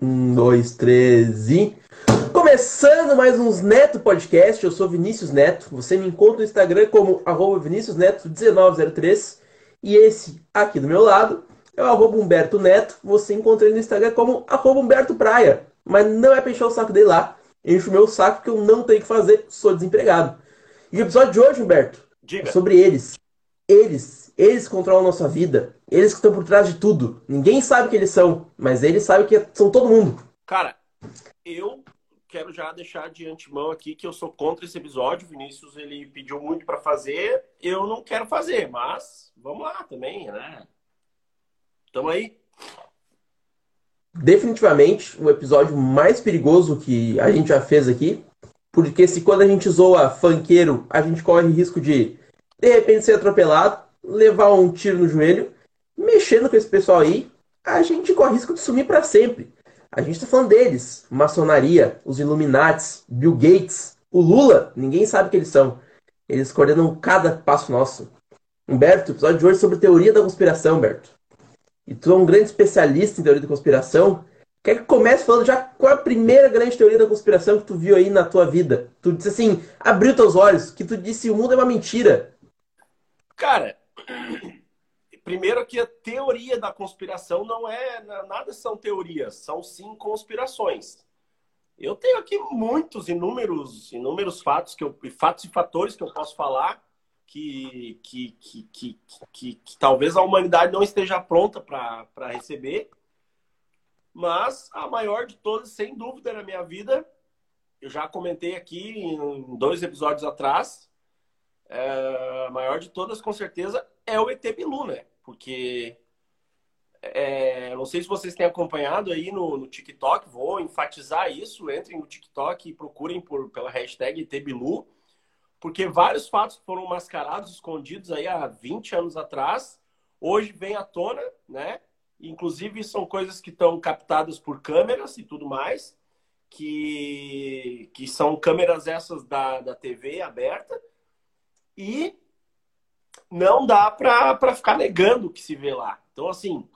Um, dois, três e. Começando mais uns Neto Podcast, eu sou Vinícius Neto. Você me encontra no Instagram como arroba Vinícius Neto1903. E esse aqui do meu lado é o Humberto Neto. Você encontra ele no Instagram como Humberto Praia. Mas não é pra encher o saco dele lá. Enche o meu saco que eu não tenho o que fazer, sou desempregado. E o episódio de hoje, Humberto, Diga. é sobre eles. Eles, eles controlam a nossa vida. Eles que estão por trás de tudo. Ninguém sabe que eles são, mas eles sabem que são todo mundo. Cara, eu quero já deixar de antemão aqui que eu sou contra esse episódio. O Vinícius ele pediu muito pra fazer, eu não quero fazer, mas vamos lá também, né? Tamo aí. Definitivamente o episódio mais perigoso que a gente já fez aqui. Porque se quando a gente zoa funkeiro, a gente corre risco de de repente ser atropelado, levar um tiro no joelho, mexendo com esse pessoal aí, a gente corre risco de sumir para sempre. A gente tá falando deles, maçonaria, os Illuminates, Bill Gates, o Lula, ninguém sabe o que eles são. Eles coordenam cada passo nosso. Humberto, episódio de hoje sobre teoria da conspiração, Humberto. E tu é um grande especialista em teoria da conspiração. Quer que comece falando já qual é a primeira grande teoria da conspiração que tu viu aí na tua vida? Tu disse assim, abriu teus olhos, que tu disse o mundo é uma mentira. Cara, primeiro que a teoria da conspiração não é nada são teorias, são sim conspirações. Eu tenho aqui muitos inúmeros, inúmeros fatos que eu, fatos e fatores que eu posso falar que, que, que, que, que, que talvez a humanidade não esteja pronta para receber. Mas a maior de todas, sem dúvida, na minha vida, eu já comentei aqui em dois episódios atrás, é, maior de todas, com certeza, é o ET Bilu, né? Porque é, não sei se vocês têm acompanhado aí no, no, TikTok, vou enfatizar isso. Entrem no TikTok e procurem por, pela hashtag ETBilu, porque vários fatos foram mascarados, escondidos aí há 20 anos atrás, hoje vem à tona, né? Inclusive, são coisas que estão captadas por câmeras e tudo mais, que, que são câmeras essas da, da TV aberta, e não dá para ficar negando o que se vê lá. Então, assim,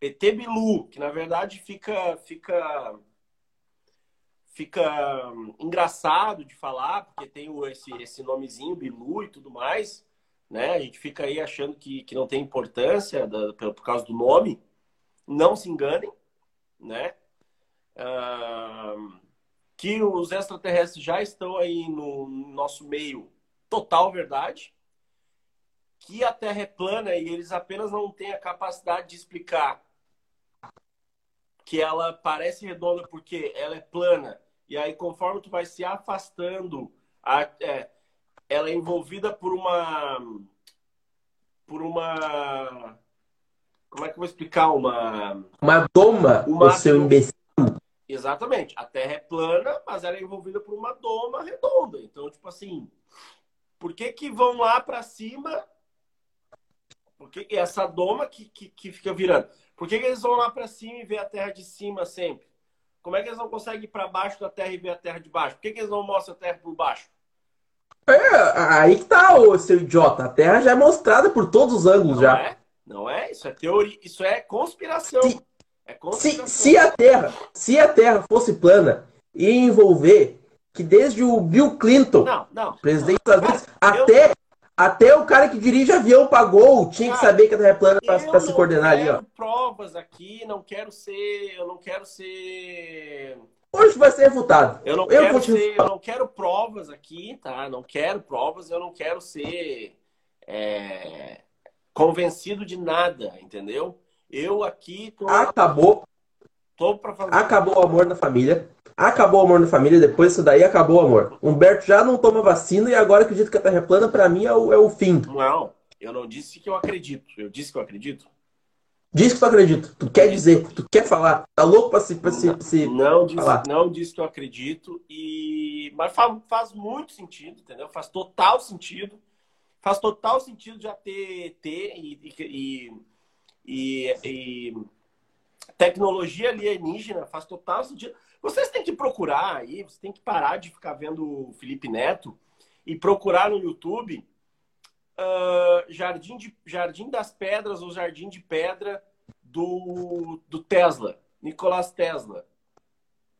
ET Bilu, que na verdade fica, fica, fica engraçado de falar, porque tem esse, esse nomezinho Bilu e tudo mais, né? A gente fica aí achando que, que não tem importância da, por, por causa do nome. Não se enganem, né? Uh, que os extraterrestres já estão aí no nosso meio, total verdade que a Terra é plana e eles apenas não têm a capacidade de explicar que ela parece redonda porque ela é plana. E aí, conforme tu vai se afastando, a, é, ela é envolvida por uma. Por uma. Como é que eu vou explicar? Uma. Uma doma, uma, o seu imbecil. Exatamente. A Terra é plana, mas ela é envolvida por uma doma redonda. Então, tipo assim, por que que vão lá para cima porque essa doma que, que, que fica virando. Por que, que eles vão lá para cima e ver a terra de cima sempre? Como é que eles não conseguem ir para baixo da terra e ver a terra de baixo? Por que, que eles não mostram a terra por baixo? É, aí que tá, ô seu idiota. A terra já é mostrada por todos os ângulos não já. É? Não é? Isso é teoria, isso é conspiração. Se, é conspiração. Se, se, a terra, se a terra fosse plana, ia envolver que desde o Bill Clinton, não, não, presidente das Unidos, até até o cara que dirige avião pagou, tinha que saber que a Terra é plana para se coordenar ali, ó. Provas aqui, não quero ser, eu não quero ser Hoje vai ser refutado. Eu não eu quero ser, eu não quero provas aqui, tá? Não quero provas, eu não quero ser é, convencido de nada, entendeu? Eu aqui tô, acabou. Tô pra fazer. Acabou o amor na família. Acabou o amor na família, depois disso daí acabou o amor. Humberto já não toma vacina e agora acredita que a Terra é plana, pra mim é o, é o fim. Não, eu não disse que eu acredito. Eu disse que eu acredito. Diz que tu acredita. Tu quer dizer, tu quer falar. Tá louco pra se, pra se, não, se não disse, falar. Não disse que eu acredito. E... Mas faz, faz muito sentido, entendeu? Faz total sentido. Faz total sentido já ter, ter e, e, e, e tecnologia alienígena. Faz total sentido. Vocês têm que procurar aí, você tem que parar de ficar vendo o Felipe Neto e procurar no YouTube uh, Jardim, de, Jardim das Pedras ou Jardim de Pedra do, do Tesla. Nicolas Tesla.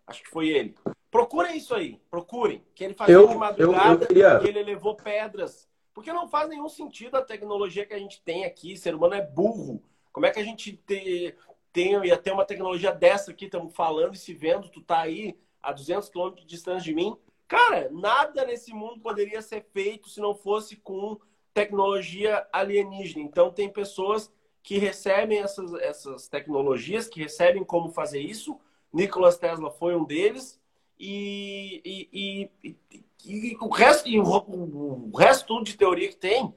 Acho que foi ele. Procurem isso aí, procurem. Que ele fazia Eu- de madrugada, eu- eu queria- que ele levou pedras. Porque não faz nenhum sentido a tecnologia que a gente tem aqui. O ser humano é burro. Como é que a gente te- tem, ia ter uma tecnologia dessa aqui, estamos falando e se vendo, tu tá aí a 200 quilômetros de distância de mim? Cara, nada nesse mundo poderia ser feito se não fosse com tecnologia alienígena. Então, tem pessoas que recebem essas, essas tecnologias, que recebem como fazer isso. Nikola Tesla foi um deles. E, e, e, e- o resto, o, o resto tudo de teoria que tem,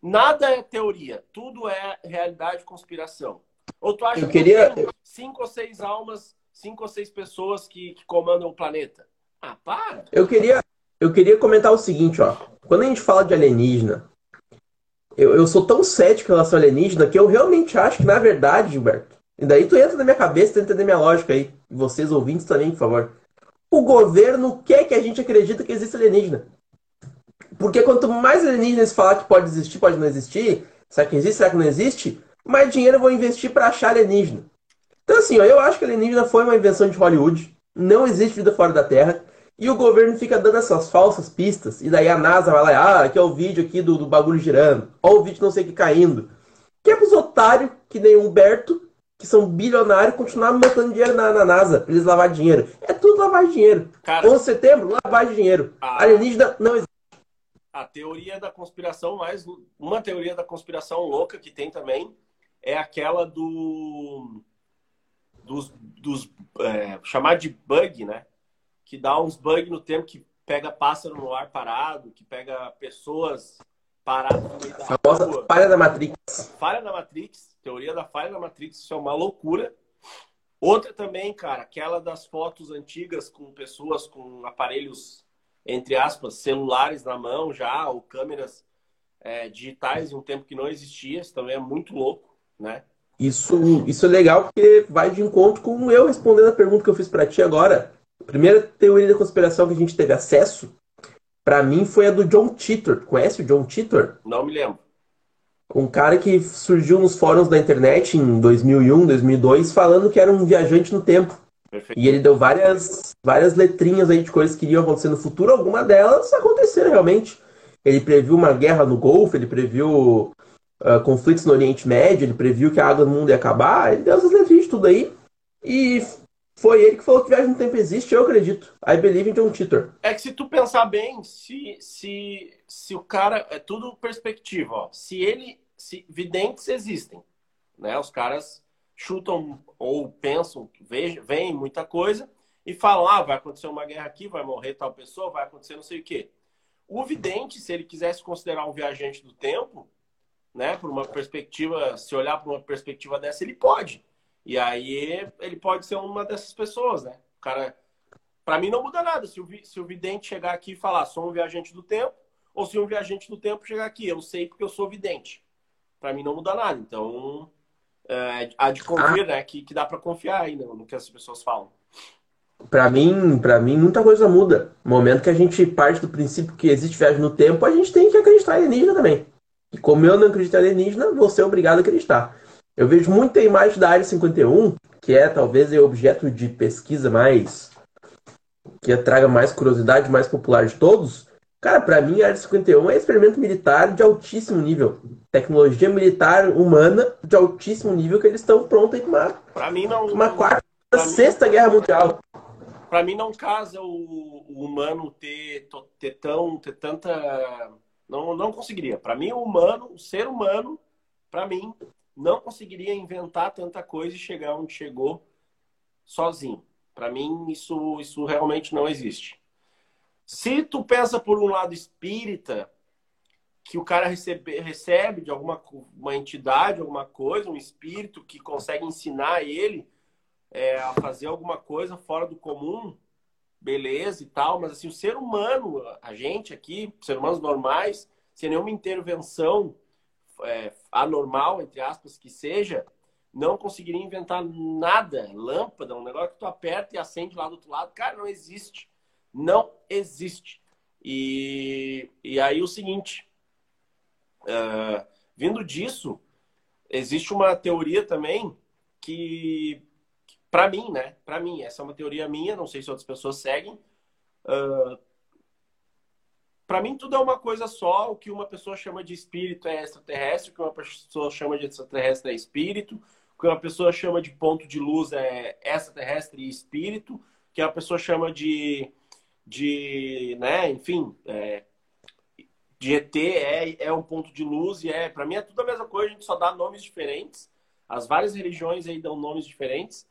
nada é teoria. Tudo é realidade conspiração. Ou tu acha Eu que queria- tem cinco ou seis almas, cinco ou seis pessoas que, que comandam o planeta? Ah, para! Eu queria, eu queria comentar o seguinte, ó. Quando a gente fala de alienígena, eu, eu sou tão cético em relação ao alienígena que eu realmente acho que, na verdade, Gilberto, e daí tu entra na minha cabeça, tenta entender minha lógica aí. E vocês ouvintes também, por favor. O governo quer que a gente acredite que existe alienígena. Porque quanto mais alienígenas falar que pode existir, pode não existir, será que existe, será que não existe, mais dinheiro eu vou investir para achar alienígena. Então, assim, ó, eu acho que alienígena foi uma invenção de Hollywood. Não existe vida fora da Terra. E o governo fica dando essas falsas pistas. E daí a NASA vai lá, ah, aqui é o vídeo aqui do, do bagulho girando. Ó o vídeo não sei o que caindo. Que é pros otários, que nem o Humberto, que são bilionários, continuar botando dinheiro na, na NASA pra eles lavar dinheiro. É tudo lavar dinheiro. Cara, 11 de setembro, de dinheiro. Ah. Alienígena não existe. a teoria da conspiração mais uma teoria da conspiração louca que tem também é aquela do dos, dos é, chamar de bug, né? Que dá uns bug no tempo que pega pássaro no ar parado, que pega pessoas paradas no meio da A famosa rua. falha da Matrix. Falha da Matrix, teoria da falha da Matrix, isso é uma loucura. Outra também, cara, aquela das fotos antigas com pessoas com aparelhos, entre aspas, celulares na mão já, ou câmeras é, digitais em um tempo que não existia, isso também é muito louco, né? Isso, isso é legal porque vai de encontro com eu respondendo a pergunta que eu fiz pra ti agora. A primeira teoria da conspiração que a gente teve acesso, pra mim, foi a do John Titor. Conhece o John Titor? Não me lembro. Um cara que surgiu nos fóruns da internet em 2001, 2002, falando que era um viajante no tempo. Perfeito. E ele deu várias, várias letrinhas aí de coisas que iriam acontecer no futuro. Algumas delas aconteceram realmente. Ele previu uma guerra no Golfo, ele previu ah, conflitos no Oriente Médio, ele previu que a água do mundo ia acabar. Ele deu essas letrinhas de tudo aí. E foi ele que falou que viagem no tempo existe, eu acredito. I believe in John Titor. É que se tu pensar bem, se, se, se o cara. É tudo perspectiva, ó. Se ele. Se videntes existem, né? Os caras chutam ou pensam, veem muita coisa e falam: ah, vai acontecer uma guerra aqui, vai morrer tal pessoa, vai acontecer não sei o quê. O vidente, se ele quisesse considerar um viajante do tempo, né, por uma perspectiva, se olhar por uma perspectiva dessa, ele pode. E aí ele pode ser uma dessas pessoas, né? O cara Pra mim não muda nada se o, se o vidente chegar aqui e falar sou um viajante do tempo, ou se um viajante do tempo chegar aqui, eu sei porque eu sou vidente. Pra mim não muda nada. Então, é, há de convir, né? Que, que dá pra confiar ainda no que as pessoas falam. Pra mim, para mim, muita coisa muda. No momento que a gente parte do princípio que existe viagem no tempo, a gente tem que acreditar em alienígena também. E como eu não acredito em alienígena, vou ser obrigado a acreditar. Eu vejo muita imagem da Área 51, que é talvez o objeto de pesquisa mais. que traga mais curiosidade, mais popular de todos. Cara, pra mim, a Área 51 é experimento militar de altíssimo nível. Tecnologia militar humana de altíssimo nível que eles estão prontos aí com uma, Pra mim não. uma quarta, pra mim- sexta guerra mundial. Pra mim não casa o, o humano ter, ter tão ter tanta não não conseguiria. Pra mim o humano, o ser humano, pra mim não conseguiria inventar tanta coisa e chegar onde chegou sozinho. Pra mim isso isso realmente não existe. Se tu pensa por um lado espírita, que o cara recebe, recebe de alguma uma entidade, alguma coisa, um espírito que consegue ensinar ele é, a fazer alguma coisa fora do comum, beleza e tal, mas assim, o ser humano, a gente aqui, seres humanos normais, sem nenhuma intervenção é, anormal, entre aspas, que seja, não conseguiria inventar nada, lâmpada, um negócio que tu aperta e acende lá do outro lado. Cara, não existe. Não existe. E, e aí o seguinte, é, vindo disso, existe uma teoria também que para mim, né? Para mim, essa é uma teoria minha, não sei se outras pessoas seguem. Uh, para mim, tudo é uma coisa só. O que uma pessoa chama de espírito é extraterrestre, o que uma pessoa chama de extraterrestre é espírito, o que uma pessoa chama de ponto de luz é extraterrestre e espírito, o que uma pessoa chama de, de né, enfim, é, de ET é, é um ponto de luz e é, para mim é tudo a mesma coisa, a gente só dá nomes diferentes. As várias religiões aí dão nomes diferentes.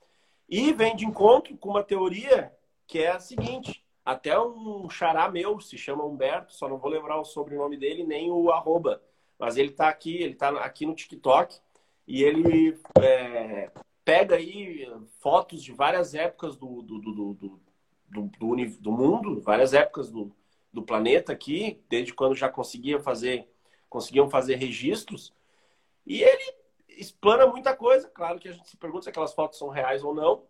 E vem de encontro com uma teoria que é a seguinte: até um xará meu se chama Humberto, só não vou lembrar o sobrenome dele nem o arroba, mas ele está aqui, ele está aqui no TikTok e ele é, pega aí fotos de várias épocas do, do, do, do, do, do mundo, várias épocas do, do planeta aqui, desde quando já conseguiam fazer, conseguiam fazer registros. E ele explana muita coisa. Claro que a gente se pergunta se aquelas fotos são reais ou não,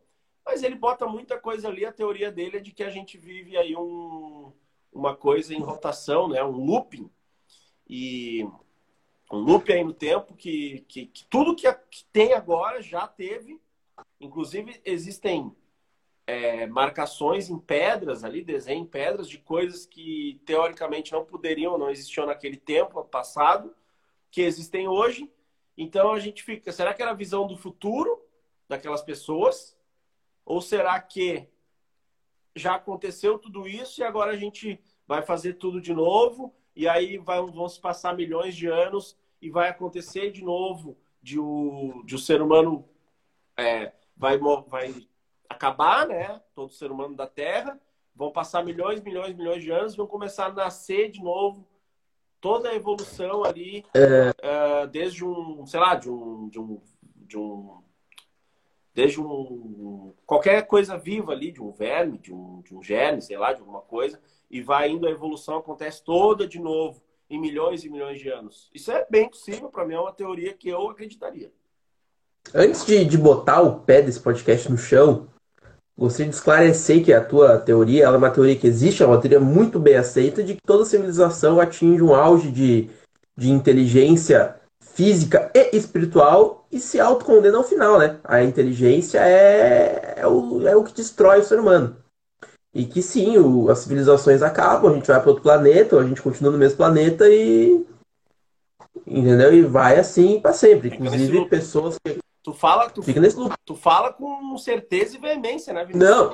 mas ele bota muita coisa ali. A teoria dele é de que a gente vive aí um, uma coisa em rotação, né? um looping. E um loop aí no tempo que, que, que tudo que, que tem agora já teve. Inclusive, existem é, marcações em pedras ali, desenho em pedras de coisas que teoricamente não poderiam, não existiam naquele tempo passado, que existem hoje. Então a gente fica, será que era a visão do futuro daquelas pessoas? Ou será que já aconteceu tudo isso e agora a gente vai fazer tudo de novo e aí vão se passar milhões de anos e vai acontecer de novo de o, de o ser humano é, vai, vai acabar, né? Todo ser humano da Terra. Vão passar milhões, milhões, milhões de anos, vão começar a nascer de novo. Toda a evolução ali, é... uh, desde um, sei lá, de um, de um, de um desde um qualquer coisa viva ali, de um verme, de um, de um germe, sei lá, de alguma coisa, e vai indo a evolução acontece toda de novo em milhões e milhões de anos. Isso é bem possível, para mim é uma teoria que eu acreditaria. Antes de, de botar o pé desse podcast no chão, Gostaria de esclarecer que a tua teoria é uma teoria que existe, é uma teoria muito bem aceita, de que toda civilização atinge um auge de, de inteligência física e espiritual e se autocondena ao final, né? A inteligência é, é, o, é o que destrói o ser humano. E que sim, o, as civilizações acabam, a gente vai para outro planeta, a gente continua no mesmo planeta e. Entendeu? E vai assim para sempre. Inclusive, pessoas que Tu fala, tu, Fica nesse tu fala com certeza e veemência, né, Vinícius? Não,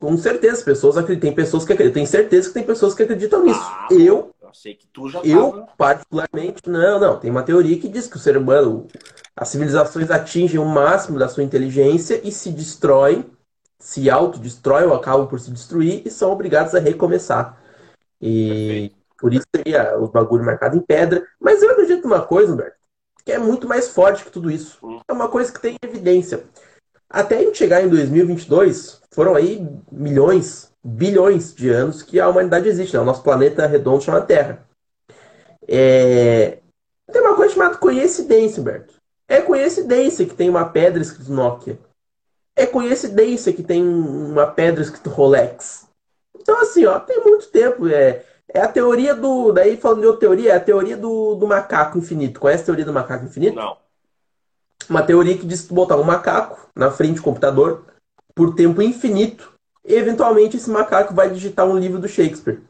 com certeza. Pessoas acreditam, tem pessoas que acreditam. Tenho certeza que tem pessoas que acreditam nisso. Ah, eu, eu sei que tu já Eu, tava... particularmente, não, não. Tem uma teoria que diz que o ser humano, as civilizações atingem o máximo da sua inteligência e se destroem, se autodestroem ou acabam por se destruir e são obrigados a recomeçar. E Perfeito. por isso seria o bagulho marcado em pedra. Mas eu acredito numa coisa, Humberto que é muito mais forte que tudo isso. É uma coisa que tem evidência. Até a gente chegar em 2022, foram aí milhões, bilhões de anos que a humanidade existe. Né? O nosso planeta redondo chama Terra. É... Tem uma coisa chamada coincidência, Humberto. É coincidência que tem uma pedra escrito Nokia. É coincidência que tem uma pedra escrito Rolex. Então, assim, ó, tem muito tempo. É, é a teoria do. Daí, falando de outra teoria, é a teoria do, do macaco infinito. Conhece a teoria do macaco infinito? Não. Uma teoria que diz que tu botar um macaco na frente do computador por tempo infinito, e eventualmente esse macaco vai digitar um livro do Shakespeare.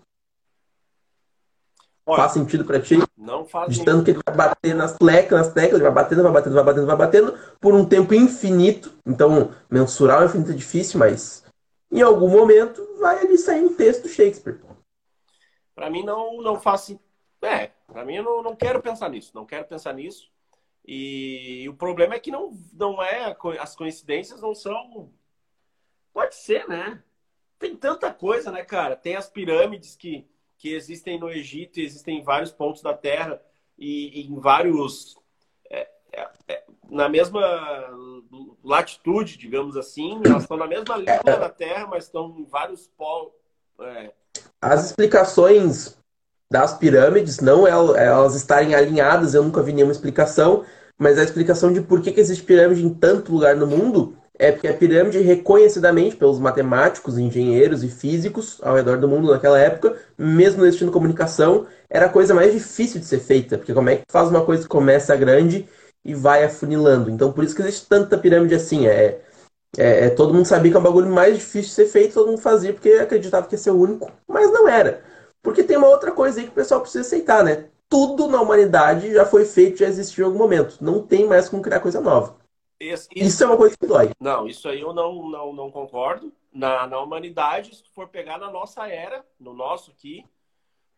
Olha, faz sentido para ti? Não faz Digitando que ele vai bater nas teclas, nas teclas, ele vai batendo, vai batendo, vai batendo, vai batendo, por um tempo infinito. Então, mensurar o infinito é difícil, mas em algum momento vai ali sair um texto do Shakespeare. Para mim não não faz é, para mim eu não, não quero pensar nisso, não quero pensar nisso. E, e o problema é que não não é as coincidências não são pode ser, né? Tem tanta coisa, né, cara? Tem as pirâmides que que existem no Egito, existem em vários pontos da Terra e, e em vários é, é, é na mesma latitude, digamos assim, elas estão na mesma linha da Terra, mas estão em vários polos, é, as explicações das pirâmides, não elas estarem alinhadas, eu nunca vi nenhuma explicação, mas a explicação de por que, que existe pirâmide em tanto lugar no mundo é porque a pirâmide, reconhecidamente pelos matemáticos, engenheiros e físicos ao redor do mundo naquela época, mesmo no existindo comunicação, era a coisa mais difícil de ser feita, porque como é que faz uma coisa que começa grande e vai afunilando? Então por isso que existe tanta pirâmide assim, é É, é, todo mundo sabia que é um bagulho mais difícil de ser feito, todo mundo fazia porque acreditava que ia ser o único, mas não era. Porque tem uma outra coisa aí que o pessoal precisa aceitar, né? Tudo na humanidade já foi feito, já existiu em algum momento. Não tem mais como criar coisa nova. Esse, isso, isso, é uma coisa que dói. Não, isso aí eu não, não, não concordo. Na, na humanidade, se tu for pegar na nossa era, no nosso aqui,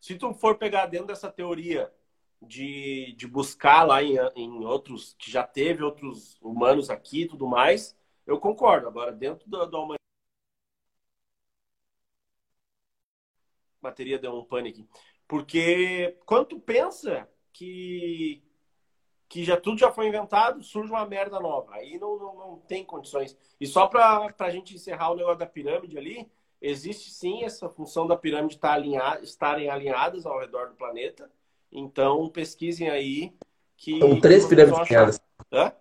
se tu for pegar dentro dessa teoria de, de buscar lá em, em outros, que já teve outros humanos aqui e tudo mais, eu concordo. Agora, dentro da, da humanidade. A bateria deu um pânico. Porque quando tu pensa que, que já tudo já foi inventado, surge uma merda nova. Aí não, não, não tem condições. E só para a gente encerrar o negócio da pirâmide ali, existe sim essa função da pirâmide estar tá alinhada, estarem alinhadas ao redor do planeta. Então pesquisem aí que. São três pirâmides alinhadas. Hã?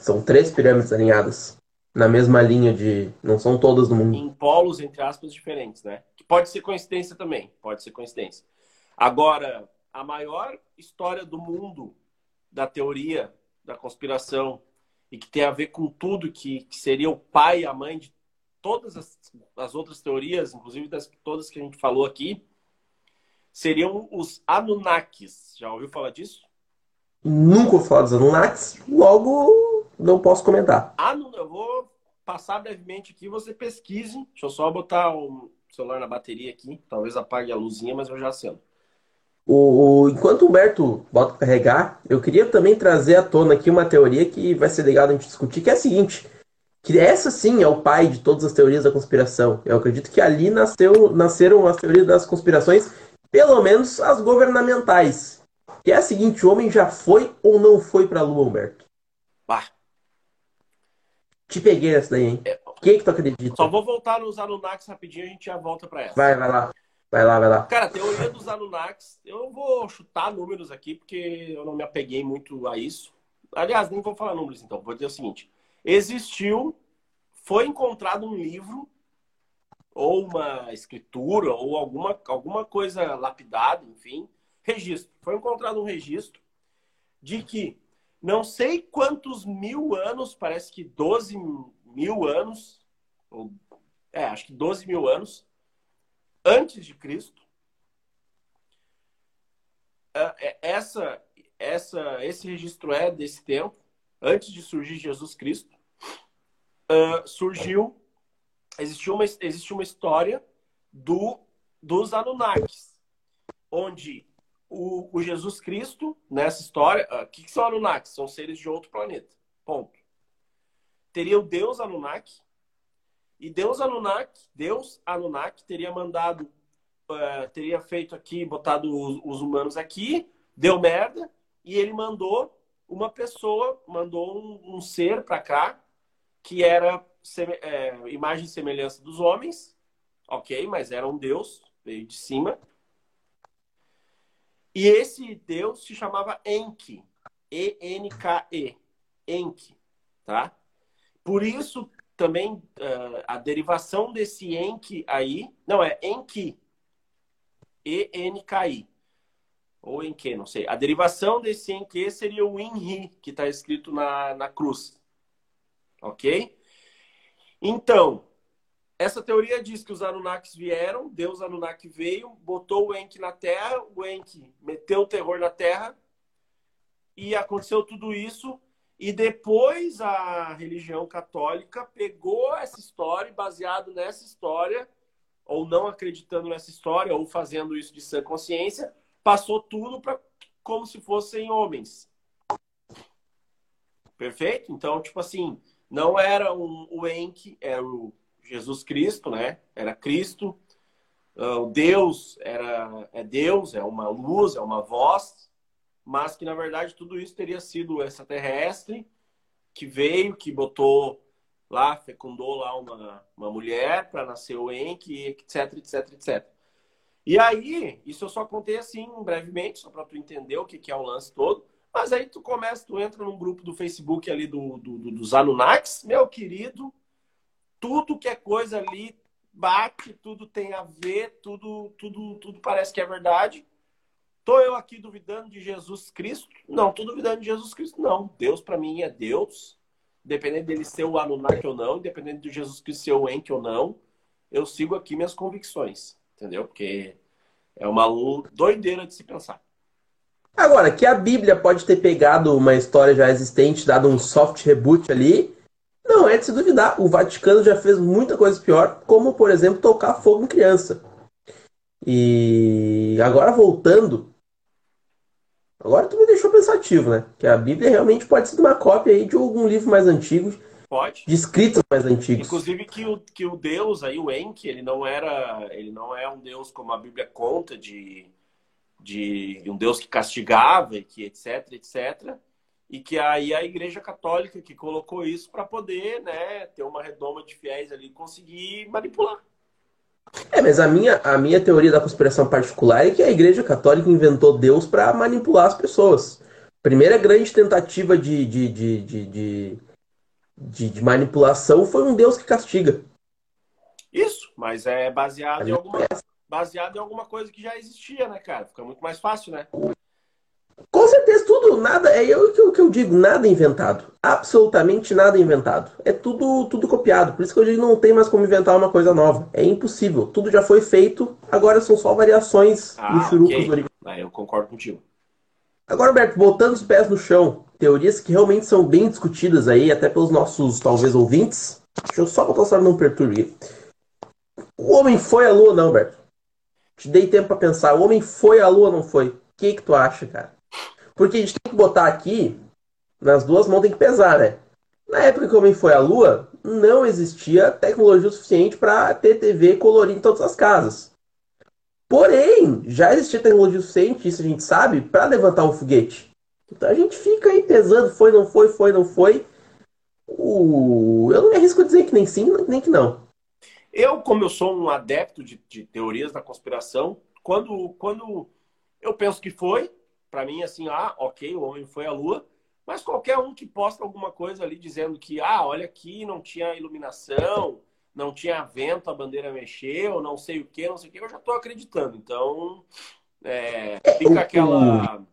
São três pirâmides alinhadas. Na mesma linha de. Não são todas do mundo. Em polos, entre aspas, diferentes, né? Que pode ser coincidência também. Pode ser coincidência. Agora, a maior história do mundo da teoria da conspiração e que tem a ver com tudo que, que seria o pai e a mãe de todas as, as outras teorias, inclusive das todas que a gente falou aqui, seriam os Anunnakis. Já ouviu falar disso? Nunca ouvi falar dos Anunnakis, logo não posso comentar. Anun eu vou passar brevemente aqui, você pesquise. Deixa eu só botar o celular na bateria aqui, talvez apague a luzinha, mas eu já acendo. O, o, enquanto o Humberto bota carregar, eu queria também trazer à tona aqui uma teoria que vai ser legal a gente discutir, que é a seguinte, que essa sim é o pai de todas as teorias da conspiração. Eu acredito que ali nasceu, nasceram as teorias das conspirações, pelo menos as governamentais. Que é a seguinte, o homem já foi ou não foi para a Lua, Humberto? Bah. Te peguei essa daí, hein? É... Quem que tu acredita? Só vou voltar nos Anunnakis rapidinho, a gente já volta para essa. Vai, vai lá. Vai lá, vai lá. Cara, teoria dos Anunnakis, eu vou chutar números aqui, porque eu não me apeguei muito a isso. Aliás, nem vou falar números, então. Vou dizer o seguinte. Existiu, foi encontrado um livro, ou uma escritura, ou alguma, alguma coisa lapidada, enfim, registro. Foi encontrado um registro de que não sei quantos mil anos, parece que 12 mil anos, ou, é, acho que 12 mil anos, antes de Cristo. É, é, essa, essa, esse registro é desse tempo, antes de surgir Jesus Cristo. Uh, surgiu, existiu uma, existe uma história do, dos Anunnakis, onde o, o Jesus Cristo, nessa história, o uh, que, que são Anunnakis? São seres de outro planeta. Ponto. Teria o Deus Anunnaki, e Deus Anunnaki, Deus Anunnaki teria mandado, uh, teria feito aqui, botado os, os, humanos aqui, deu merda, e ele mandou uma pessoa, mandou um, um ser para cá, que era é, imagem e semelhança dos homens, ok, mas era um Deus, veio de cima. E esse Deus se chamava Enki, E-N-K-E, Enki, tá? Por isso também uh, a derivação desse Enki aí, não, é Enki, E-N-K-I, ou Enki, não sei. A derivação desse Enki seria o Inri, que está escrito na, na cruz, ok? Então, essa teoria diz que os Anunnakis vieram, Deus Anunnaki veio, botou o Enki na Terra, o Enki meteu o terror na Terra, e aconteceu tudo isso e depois a religião católica pegou essa história, baseado nessa história, ou não acreditando nessa história, ou fazendo isso de sã consciência, passou tudo para como se fossem homens. Perfeito? Então, tipo assim, não era um, o Enki, era o Jesus Cristo, né? Era Cristo. Uh, o Deus era é Deus, é uma luz, é uma voz mas que na verdade tudo isso teria sido extraterrestre que veio, que botou lá, fecundou lá uma, uma mulher para nascer o Enki, etc, etc, etc. E aí, isso eu só contei assim, brevemente, só para tu entender o que, que é o lance todo. Mas aí tu começa, tu entra num grupo do Facebook ali do, do, do dos Anunnakis, meu querido, tudo que é coisa ali bate, tudo tem a ver, tudo, tudo, tudo parece que é verdade. Estou eu aqui duvidando de Jesus Cristo? Não, estou duvidando de Jesus Cristo, não. Deus para mim é Deus. independente dele ser o Anunnaki ou não, independente de Jesus Cristo ser o Enki ou não, eu sigo aqui minhas convicções, entendeu? Porque é uma doideira de se pensar. Agora, que a Bíblia pode ter pegado uma história já existente, dado um soft reboot ali, não é de se duvidar. O Vaticano já fez muita coisa pior, como, por exemplo, tocar fogo em criança. E agora voltando. Agora tu me deixou pensativo, né? Que a Bíblia realmente pode ser uma cópia aí de algum livro mais antigo. Pode. De escritos mais antigos. Inclusive que o, que o Deus aí, o Enki, ele não era. Ele não é um Deus como a Bíblia conta de de um Deus que castigava e que etc, etc. E que aí a Igreja Católica que colocou isso para poder né, ter uma redoma de fiéis ali e conseguir manipular. É, mas a minha, a minha teoria da conspiração particular é que a Igreja Católica inventou Deus para manipular as pessoas. Primeira grande tentativa de, de, de, de, de, de manipulação foi um Deus que castiga. Isso, mas é baseado em alguma, baseado em alguma coisa que já existia, né, cara? Fica muito mais fácil, né? Com certeza, tudo, nada, é o que, que eu digo, nada inventado. Absolutamente nada inventado. É tudo, tudo copiado. Por isso que eu digo não tem mais como inventar uma coisa nova. É impossível. Tudo já foi feito, agora são só variações ah, do churupos okay. originais. Ah, eu concordo contigo. Agora, Roberto, botando os pés no chão, teorias que realmente são bem discutidas aí, até pelos nossos, talvez, ouvintes. Deixa eu só botar o celular num perturbe. O homem foi à lua, não, Roberto? Te dei tempo para pensar. O homem foi à lua não foi? O que, que tu acha, cara? Porque a gente tem que botar aqui, nas duas mãos tem que pesar, né? Na época que o homem foi à lua, não existia tecnologia suficiente para ter TV colorida em todas as casas. Porém, já existia tecnologia suficiente, isso a gente sabe, para levantar um foguete. Então a gente fica aí pesando, foi, não foi, foi, não foi. Uh, eu não me arrisco a dizer que nem sim, nem que não. Eu, como eu sou um adepto de, de teorias da conspiração, quando, quando eu penso que foi, para mim, assim, ah, ok, o homem foi à Lua, mas qualquer um que posta alguma coisa ali dizendo que, ah, olha aqui, não tinha iluminação, não tinha vento, a bandeira mexeu, não sei o que, não sei o que, eu já estou acreditando. Então, é, fica aquela.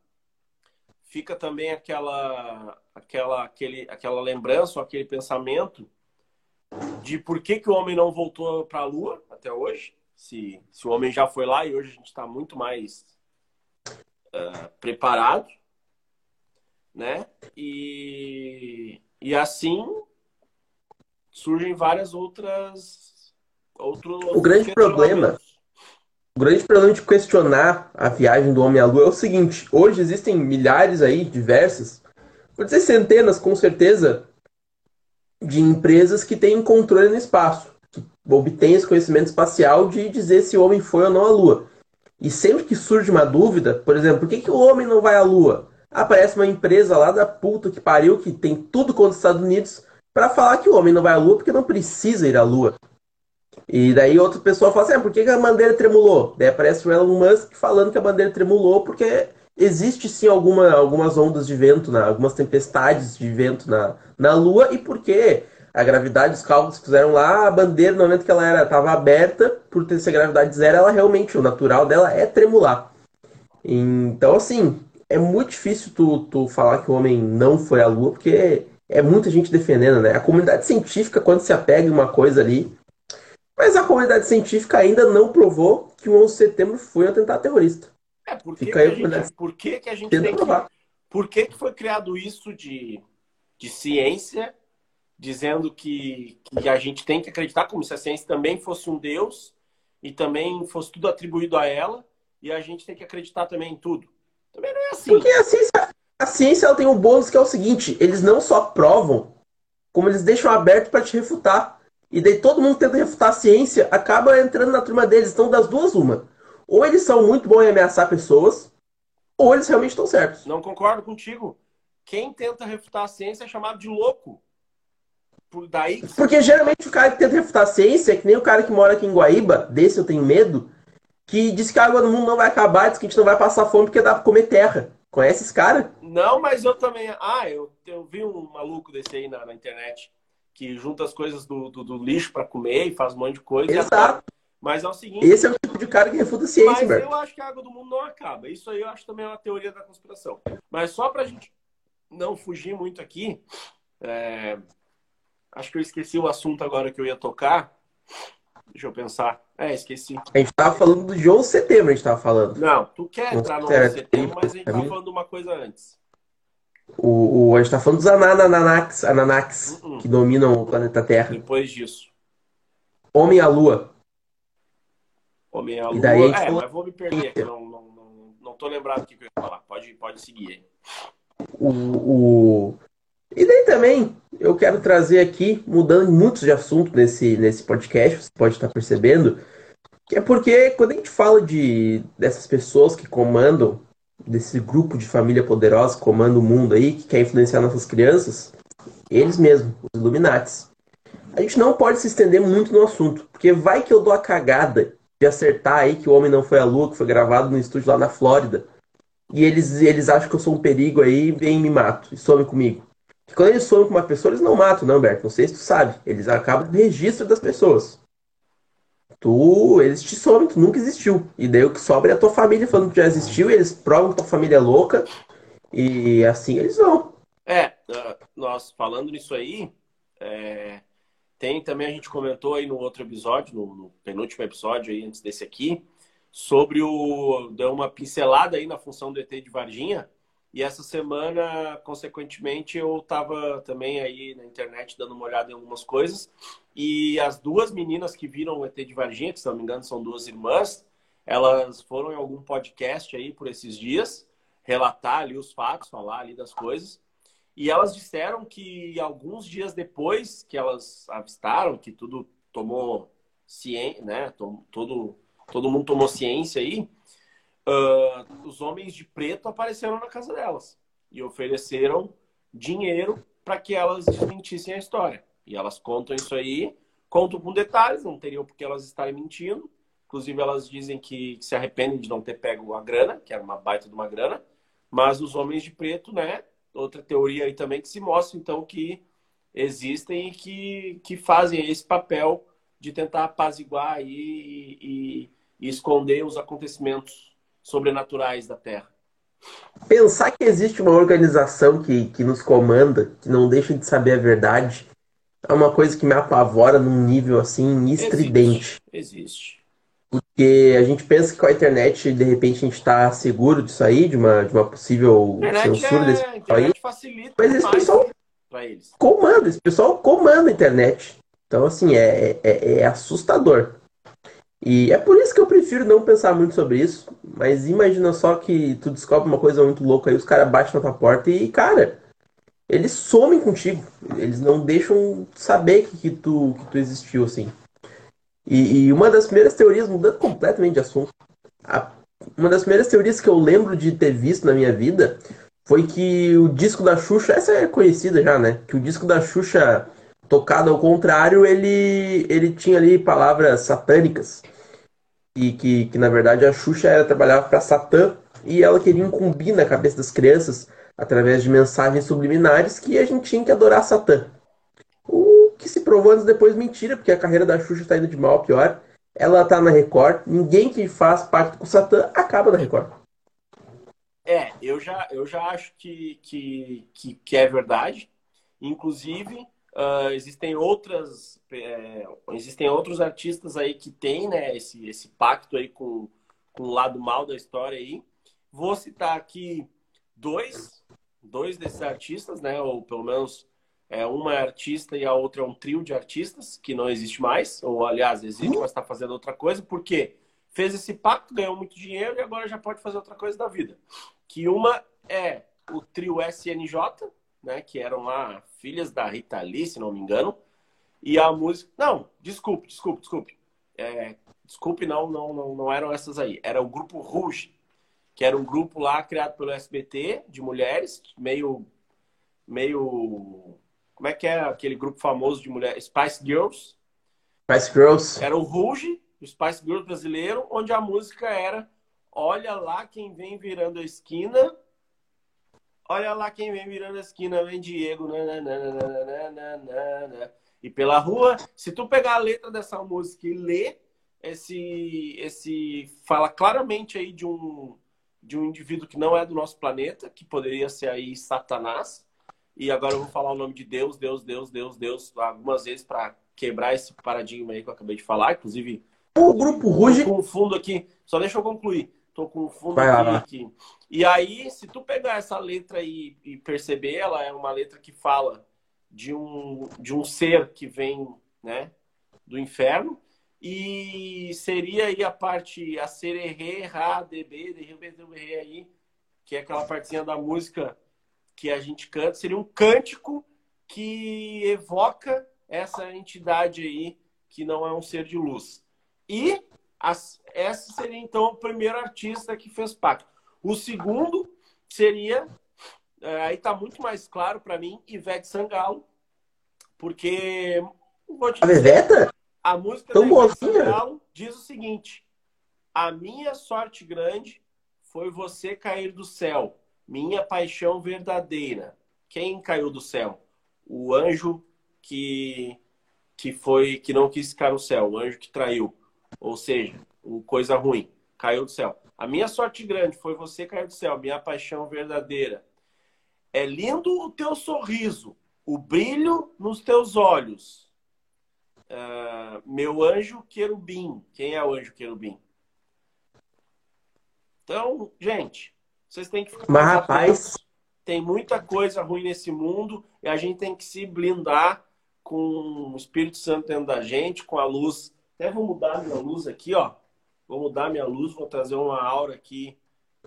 Fica também aquela, aquela, aquele, aquela lembrança, aquele pensamento de por que, que o homem não voltou para a Lua até hoje. Se, se o homem já foi lá e hoje a gente está muito mais uh, preparado, né? E, e assim surgem várias outras outros o grande problema o grande problema de questionar a viagem do homem à lua é o seguinte hoje existem milhares aí diversas por dizer centenas com certeza de empresas que têm controle no espaço, que obtêm esse conhecimento espacial de dizer se o homem foi ou não à Lua. E sempre que surge uma dúvida, por exemplo, por que, que o homem não vai à Lua? Aparece uma empresa lá da puta que pariu, que tem tudo contra os Estados Unidos, para falar que o homem não vai à Lua porque não precisa ir à Lua. E daí outra pessoa fala assim, ah, por que, que a bandeira tremulou? Daí aparece o Elon Musk falando que a bandeira tremulou porque existe sim alguma, algumas ondas de vento, algumas tempestades de vento na, na Lua, e porque a gravidade, os cálculos que fizeram lá, a bandeira, no momento que ela era estava aberta, por ter essa gravidade zero, ela realmente, o natural dela é tremular. Então, assim, é muito difícil tu, tu falar que o homem não foi à Lua, porque é muita gente defendendo, né? A comunidade científica, quando se apega em uma coisa ali. Mas a comunidade científica ainda não provou que o 11 de setembro foi um atentado terrorista. É, por que, que, a gente, por que, que a gente tem que. Por que, que foi criado isso de, de ciência, dizendo que, que a gente tem que acreditar como se a ciência também fosse um Deus e também fosse tudo atribuído a ela, e a gente tem que acreditar também em tudo? Também não é assim. Porque a ciência, a ciência ela tem um bônus que é o seguinte: eles não só provam, como eles deixam aberto para te refutar. E daí todo mundo tenta refutar a ciência, acaba entrando na turma deles. Então, das duas, uma ou eles são muito bons em ameaçar pessoas, ou eles realmente estão certos. Não concordo contigo. Quem tenta refutar a ciência é chamado de louco. Por daí... Porque geralmente o cara que tenta refutar a ciência é que nem o cara que mora aqui em Guaíba, desse eu tenho medo, que diz que a água do mundo não vai acabar, diz que a gente não vai passar fome porque dá pra comer terra. Conhece esse cara? Não, mas eu também. Ah, eu, eu vi um maluco desse aí na, na internet que junta as coisas do, do, do lixo para comer e faz um monte de coisa. Exato. Mas é o seguinte. Esse é o tipo de cara que refuta a ciência, Mas eu acho que a água do mundo não acaba. Isso aí eu acho também uma teoria da conspiração. Mas só pra gente não fugir muito aqui, é... Acho que eu esqueci o assunto agora que eu ia tocar. Deixa eu pensar. É, esqueci. A gente tava falando 11 de setembro, a gente tava falando. Não, tu quer entrar no 11 de setembro, mas a gente tava falando de uma coisa antes. O, o, a gente tá falando dos Ananax, Ananax uh -uh. que dominam o planeta Terra. Depois disso. Homem à Lua. Homem à Lua. E daí é, falou... mas vou me perder aqui. Não, não, não, não tô lembrado do que eu ia falar. Pode, pode seguir aí. O, o... E daí também, eu quero trazer aqui, mudando muitos de assunto nesse, nesse podcast, você pode estar percebendo, que é porque quando a gente fala de dessas pessoas que comandam, desse grupo de família poderosa que comanda o mundo aí, que quer influenciar nossas crianças, eles mesmos, os Illuminates. A gente não pode se estender muito no assunto, porque vai que eu dou a cagada de acertar aí que o Homem Não Foi à Lua, que foi gravado no estúdio lá na Flórida, e eles, eles acham que eu sou um perigo aí e vêm me mato e somem comigo. Quando eles somem com uma pessoa, eles não matam, não, Berto. Não sei se tu sabe. Eles acabam no registro das pessoas. Tu, eles te somem, tu nunca existiu. E daí o que sobra é a tua família falando que já existiu, e eles provam que tua família é louca. E assim eles vão. É, ah, nós falando nisso aí, é, tem também, a gente comentou aí no outro episódio, no, no penúltimo episódio aí, antes desse aqui, sobre o. Deu uma pincelada aí na função do ET de Varginha. E essa semana, consequentemente, eu estava também aí na internet dando uma olhada em algumas coisas. E as duas meninas que viram o ET de Varginha, que se não me engano são duas irmãs, elas foram em algum podcast aí por esses dias, relatar ali os fatos, falar ali das coisas. E elas disseram que alguns dias depois que elas avistaram, que tudo tomou ciência, né? Todo, todo mundo tomou ciência aí, uh, os homens de preto apareceram na casa delas e ofereceram dinheiro para que elas desmentissem a história. E elas contam isso aí, contam com detalhes, não teriam por que elas estarem mentindo. Inclusive, elas dizem que se arrependem de não ter pego a grana, que era uma baita de uma grana. Mas os homens de preto, né? Outra teoria aí também que se mostra, então, que existem e que, que fazem esse papel de tentar apaziguar aí e, e, e esconder os acontecimentos sobrenaturais da Terra. Pensar que existe uma organização que, que nos comanda, que não deixa de saber a verdade, é uma coisa que me apavora num nível assim estridente. Existe. existe. Porque a gente pensa que com a internet, de repente, a gente está seguro disso aí, de uma, de uma possível censura é, desse. Facilita Mas esse pessoal comanda, esse pessoal comanda a internet. Então, assim, é, é, é assustador. E é por isso que eu prefiro não pensar muito sobre isso. Mas imagina só que tu descobre uma coisa muito louca aí, os caras batem na tua porta e, cara, eles somem contigo. Eles não deixam saber que, que, tu, que tu existiu, assim. E, e, uma das primeiras teorias, mudando completamente de assunto, a, uma das primeiras teorias que eu lembro de ter visto na minha vida foi que o disco da Xuxa, essa é conhecida já, né? Que o disco da Xuxa tocado ao contrário, ele, ele tinha ali palavras satânicas. E que, que na verdade a Xuxa era trabalhava para Satã e ela queria incumbir na cabeça das crianças, através de mensagens subliminares, que a gente tinha que adorar Satã. O que se provou anos depois mentira, porque a carreira da Xuxa está indo de mal a pior. Ela está na Record, ninguém que faz pacto com Satã acaba na Record. É, eu já, eu já acho que, que, que, que é verdade. Inclusive, Uh, existem outras é, existem outros artistas aí que têm né, esse, esse pacto aí com, com o lado mal da história aí. Vou citar aqui dois, dois desses artistas, né? Ou pelo menos é, uma é artista e a outra é um trio de artistas que não existe mais, ou aliás, existe, mas está fazendo outra coisa, porque fez esse pacto, ganhou muito dinheiro e agora já pode fazer outra coisa da vida. Que uma é o trio SNJ, né? Que eram lá filhas da Rita Lee, se não me engano. E a música. Não, desculpe, desculpe, desculpe. É, desculpe, não, não, não, não eram essas aí. Era o grupo Rouge, que era um grupo lá criado pelo SBT de mulheres, meio. meio. Como é que é aquele grupo famoso de mulheres? Spice Girls. Spice Girls. Era o Rouge, o Spice Girls brasileiro, onde a música era Olha lá quem vem virando a esquina Olha lá quem vem virando a esquina, vem Diego. Nananana, e pela rua, se tu pegar a letra dessa música e ler, esse, esse fala claramente aí de um, de um indivíduo que não é do nosso planeta, que poderia ser aí Satanás. E agora eu vou falar o nome de Deus, Deus, Deus, Deus, Deus, algumas vezes para quebrar esse paradigma aí que eu acabei de falar. Inclusive, o grupo Ruge. Com fundo aqui, só deixa eu concluir. Tô com o fundo Vai aqui. E aí, se tu pegar essa letra e, e perceber, ela é uma letra que fala de um, de um ser que vem, né, do inferno. E seria aí a parte a sererê, ra, db, de aí, que é aquela partezinha da música que a gente canta, seria um cântico que evoca essa entidade aí que não é um ser de luz. E as, essa seria então o primeiro artista que fez pacto. O segundo seria, é, aí está muito mais claro para mim, Ivete Sangalo, porque te a, a música Tão da Ivete Sangalo diz o seguinte: a minha sorte grande foi você cair do céu minha paixão verdadeira. Quem caiu do céu? O anjo que que foi que não quis ficar no céu, o anjo que traiu. Ou seja, coisa ruim, caiu do céu. A minha sorte grande foi você cair do céu, minha paixão verdadeira. É lindo o teu sorriso, o brilho nos teus olhos. Uh, meu anjo querubim. Quem é o anjo querubim? Então, gente, vocês têm que ficar. Mas, rapaz. Tem muita coisa ruim nesse mundo e a gente tem que se blindar com o Espírito Santo dentro da gente, com a luz. Até vou mudar minha luz aqui, ó. Vou mudar minha luz, vou trazer uma aura aqui.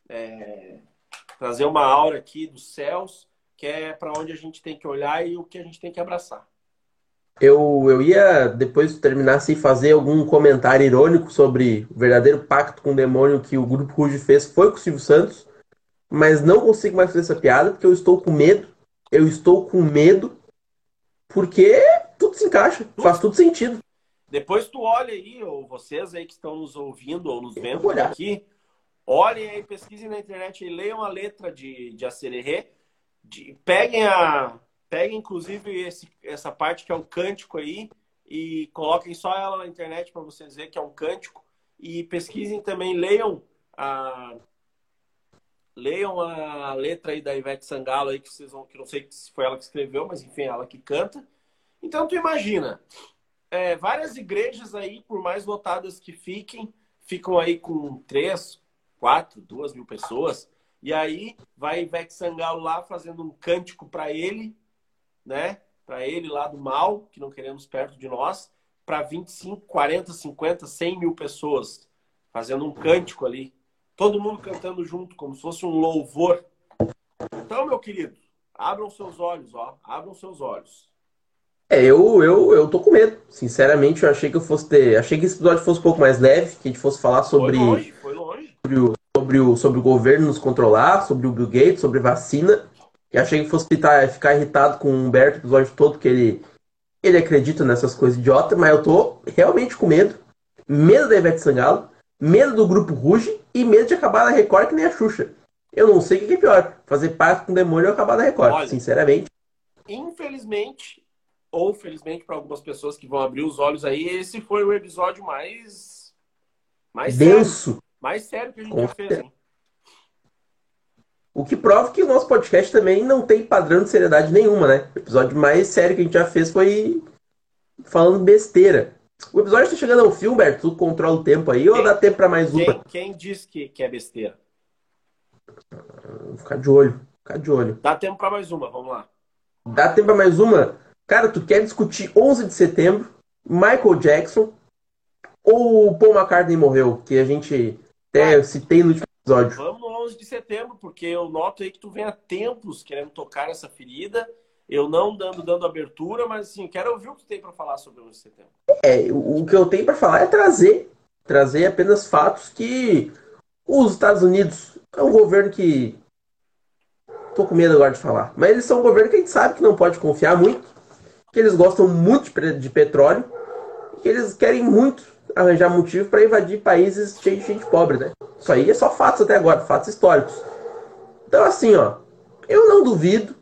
É... Trazer uma aura aqui dos céus, que é para onde a gente tem que olhar e o que a gente tem que abraçar. Eu, eu ia, depois de terminar, assim, fazer algum comentário irônico sobre o verdadeiro pacto com o demônio que o Grupo Ruge fez foi com o Silvio Santos mas não consigo mais fazer essa piada porque eu estou com medo. Eu estou com medo porque tudo se encaixa, faz tudo sentido. Depois tu olha aí, ou vocês aí que estão nos ouvindo ou nos vendo por aqui, olhem aí, pesquisem na internet e leiam a letra de, de Acererê. De, peguem a. Peguem, inclusive, esse, essa parte que é o cântico aí e coloquem só ela na internet para vocês verem que é um cântico. E pesquisem também, leiam a, Leiam a letra aí da Ivete Sangalo aí, que vocês vão, que não sei se foi ela que escreveu, mas enfim, ela que canta. Então tu imagina, é, várias igrejas aí, por mais lotadas que fiquem, ficam aí com três, quatro, duas mil pessoas. E aí vai Ivete Sangalo lá fazendo um cântico para ele, né? Para ele lá do mal, que não queremos perto de nós, para 25, 40, 50, 100 mil pessoas, fazendo um cântico ali todo mundo cantando junto, como se fosse um louvor. Então, meu querido, abram seus olhos, ó, abram seus olhos. É, eu, eu, eu tô com medo. Sinceramente, eu achei que eu fosse ter. Achei que esse episódio fosse um pouco mais leve, que a gente fosse falar sobre. Foi longe, foi longe. Sobre o, sobre o, sobre o governo nos controlar, sobre o Bill Gates, sobre vacina. E achei que fosse ficar, ficar irritado com o Humberto o episódio todo, que ele, ele acredita nessas coisas idiotas, mas eu tô realmente com medo. Medo da Ivete Sangalo medo do grupo Ruge e medo de acabar na Record que nem a Xuxa. Eu não sei o que é pior, fazer parte com o demônio ou acabar na Record, Olha, sinceramente. Infelizmente, ou felizmente para algumas pessoas que vão abrir os olhos aí, esse foi o episódio mais mais denso, sério, mais sério que a gente com já fez. O que prova que o nosso podcast também não tem padrão de seriedade nenhuma, né? O episódio mais sério que a gente já fez foi falando besteira. O episódio está chegando ao fim, Humberto. Tu controla o tempo aí quem, ou dá tempo para mais uma? Quem, quem disse que, que é besteira? Vou ficar de olho. Ficar de olho. Dá tempo para mais uma, vamos lá. Dá tempo para mais uma? Cara, tu quer discutir 11 de setembro, Michael Jackson ou o Paul McCartney morreu? Que a gente até ah, citei no último episódio. Vamos no 11 de setembro, porque eu noto aí que tu vem há tempos querendo tocar essa ferida eu não dando, dando abertura, mas assim, quero ouvir o que tem para falar sobre o 11 de setembro. É, o que eu tenho para falar é trazer, trazer apenas fatos que os Estados Unidos é um governo que tô com medo agora de falar, mas eles são um governo que a gente sabe que não pode confiar muito, que eles gostam muito de petróleo, que eles querem muito arranjar motivo para invadir países cheios de gente pobre, né? Isso aí é só fatos até agora, fatos históricos. Então assim, ó, eu não duvido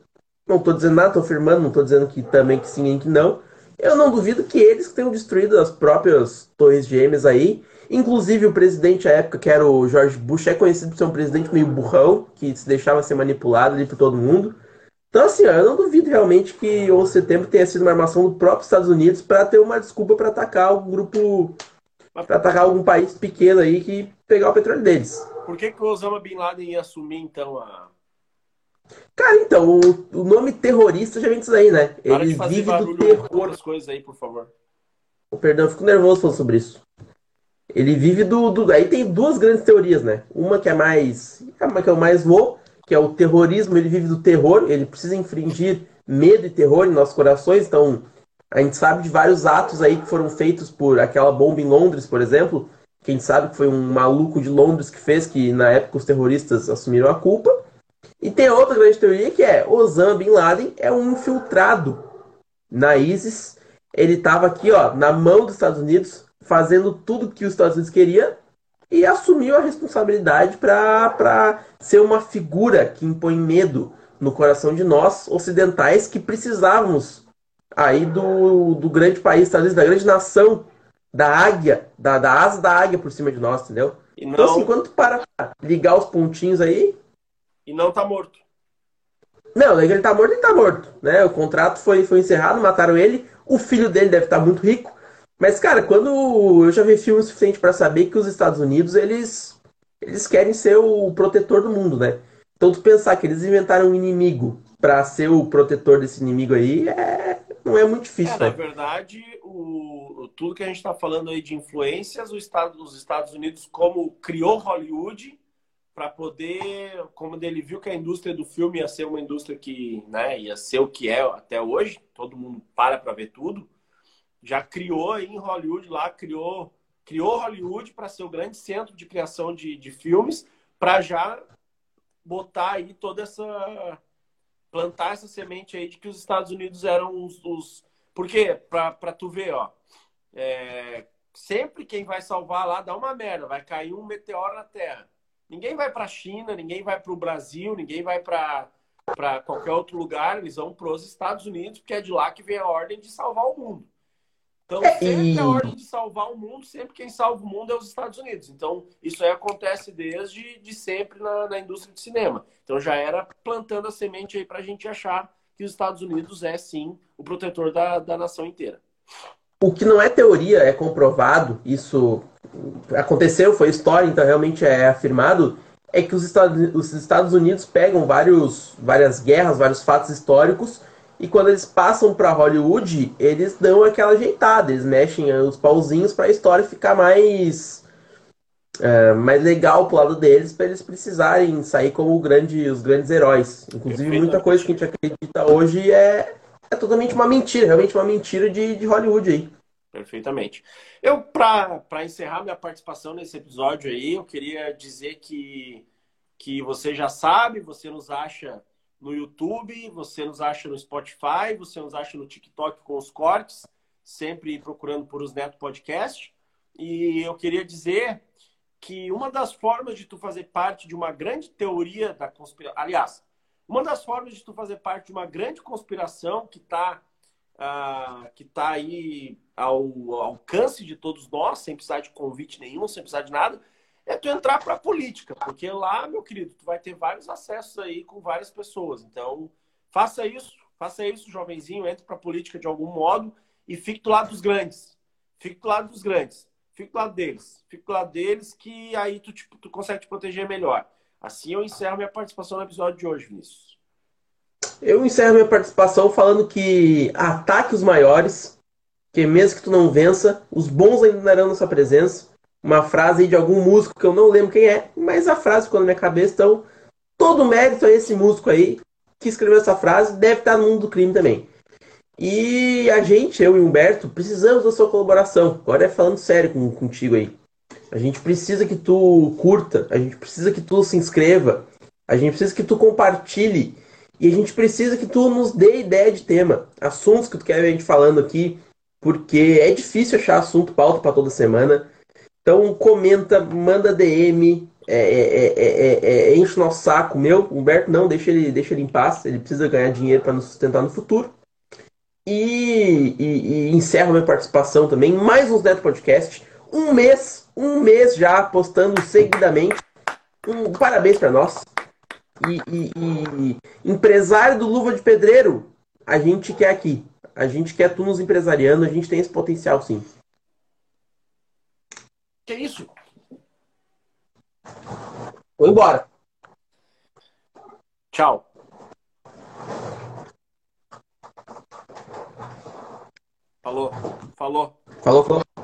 não estou dizendo nada, estou afirmando, não estou dizendo que também que sim e que não. Eu não duvido que eles tenham destruído as próprias torres gêmeas aí. Inclusive o presidente à época, que era o George Bush, é conhecido por ser um presidente meio burrão, que se deixava ser manipulado ali por todo mundo. Então, assim, ó, eu não duvido realmente que o setembro tenha sido uma armação do próprio Estados Unidos para ter uma desculpa para atacar o grupo, para atacar algum país pequeno aí que pegar o petróleo deles. Por que, que o Osama Bin Laden ia assumir, então, a. Cara, então, o, o nome terrorista já vem disso aí, né? Para Ele de vive do terror. as coisas aí, por favor. Oh, Perdão, eu fico nervoso falando sobre isso. Ele vive do, do. Aí tem duas grandes teorias, né? Uma que é mais. Uma que eu mais vou, que é o terrorismo, ele vive do terror, ele precisa infringir medo e terror em nossos corações. Então, a gente sabe de vários atos aí que foram feitos por aquela bomba em Londres, por exemplo. Quem sabe que foi um maluco de Londres que fez, que na época os terroristas assumiram a culpa. E tem outra grande teoria que é Osama Bin Laden é um infiltrado na ISIS. Ele estava aqui, ó, na mão dos Estados Unidos, fazendo tudo que os Estados Unidos queria e assumiu a responsabilidade para ser uma figura que impõe medo no coração de nós ocidentais que precisávamos aí do, do grande país, Unidos, da grande nação, da águia, da, da asa da águia por cima de nós, entendeu? E Então, assim, não, quando tu para ligar os pontinhos aí, e não tá morto. não, ele tá morto, ele tá morto, né? O contrato foi, foi encerrado, mataram ele, o filho dele deve estar muito rico. Mas, cara, quando eu já vi filme suficiente para saber que os Estados Unidos, eles, eles querem ser o protetor do mundo, né? Então, tu pensar que eles inventaram um inimigo para ser o protetor desse inimigo aí, é, não é muito difícil, É, na né? verdade, o, tudo que a gente está falando aí de influências, o Estado, os Estados Unidos, como criou Hollywood para poder, como ele viu que a indústria do filme ia ser uma indústria que, né, ia ser o que é até hoje, todo mundo para para ver tudo, já criou em Hollywood lá, criou, criou Hollywood para ser o grande centro de criação de, de filmes, para já botar aí toda essa plantar essa semente aí de que os Estados Unidos eram os, os... porque para tu ver, ó, é, sempre quem vai salvar lá dá uma merda, vai cair um meteoro na Terra. Ninguém vai para a China, ninguém vai para o Brasil, ninguém vai para qualquer outro lugar, eles vão para os Estados Unidos, porque é de lá que vem a ordem de salvar o mundo. Então, É, sempre e- a ordem de salvar o mundo, sempre quem salva o mundo é os Estados Unidos. Então, isso aí acontece desde de sempre na, na indústria de cinema. Então, já era plantando a semente aí para a gente achar que os Estados Unidos é, sim, o protetor da, da nação inteira. O que não é teoria, é comprovado, isso aconteceu, foi história, então realmente é afirmado, é que os Estados, os Estados Unidos pegam vários, várias guerras, vários fatos históricos, e quando eles passam para Hollywood, eles dão aquela ajeitada, eles mexem os pauzinhos para a história ficar mais, é, mais legal pro lado deles, para eles precisarem sair como grande, os grandes heróis. Inclusive, muita coisa que a gente acredita hoje é, é totalmente uma mentira, realmente uma mentira de, de Hollywood aí. Perfeitamente. Eu, para encerrar minha participação nesse episódio aí, eu queria dizer que, que você já sabe, você nos acha no YouTube, você nos acha no Spotify, você nos acha no TikTok com os cortes, sempre procurando por os Neto Podcast. E eu queria dizer que uma das formas de tu fazer parte de uma grande teoria da conspiração, aliás, uma das formas de tu fazer parte de uma grande conspiração que está ah, que tá aí ao, ao alcance de todos nós, sem precisar de convite nenhum, sem precisar de nada, é tu entrar para a política, porque lá, meu querido, tu vai ter vários acessos aí com várias pessoas. Então, faça isso, faça isso, jovenzinho, entre para a política de algum modo e fique do lado dos grandes. Fique do lado dos grandes. Fique do lado deles. Fique do lado deles que aí tu, tipo, tu consegue te proteger melhor. Assim eu encerro minha participação no episódio de hoje, Vinícius. Eu encerro minha participação falando que ataque os maiores, que mesmo que tu não vença, os bons ainda darão nossa presença. Uma frase de algum músico que eu não lembro quem é, mas a frase ficou na minha cabeça, então todo mérito a esse músico aí que escreveu essa frase, deve estar no mundo do crime também. E a gente, eu e Humberto, precisamos da sua colaboração. Agora é falando sério com, contigo aí. A gente precisa que tu curta, a gente precisa que tu se inscreva, a gente precisa que tu compartilhe e a gente precisa que tu nos dê ideia de tema, assuntos que tu quer ver a gente falando aqui, porque é difícil achar assunto pauta para toda semana. Então comenta, manda DM, é é é, é, é, é, enche o nosso saco. Meu, Humberto, não, deixa ele, deixa ele em paz. Ele precisa ganhar dinheiro para nos sustentar no futuro. E, e, e encerro minha participação também. Mais uns Neto Podcast. Um mês, um mês já postando seguidamente. Um parabéns para nós. E, e, e, empresário do Luva de Pedreiro, a gente quer aqui. A gente quer tu nos empresariando, a gente tem esse potencial sim. Que é isso? Vou embora. Tchau. Falou. Falou. Falou, falou.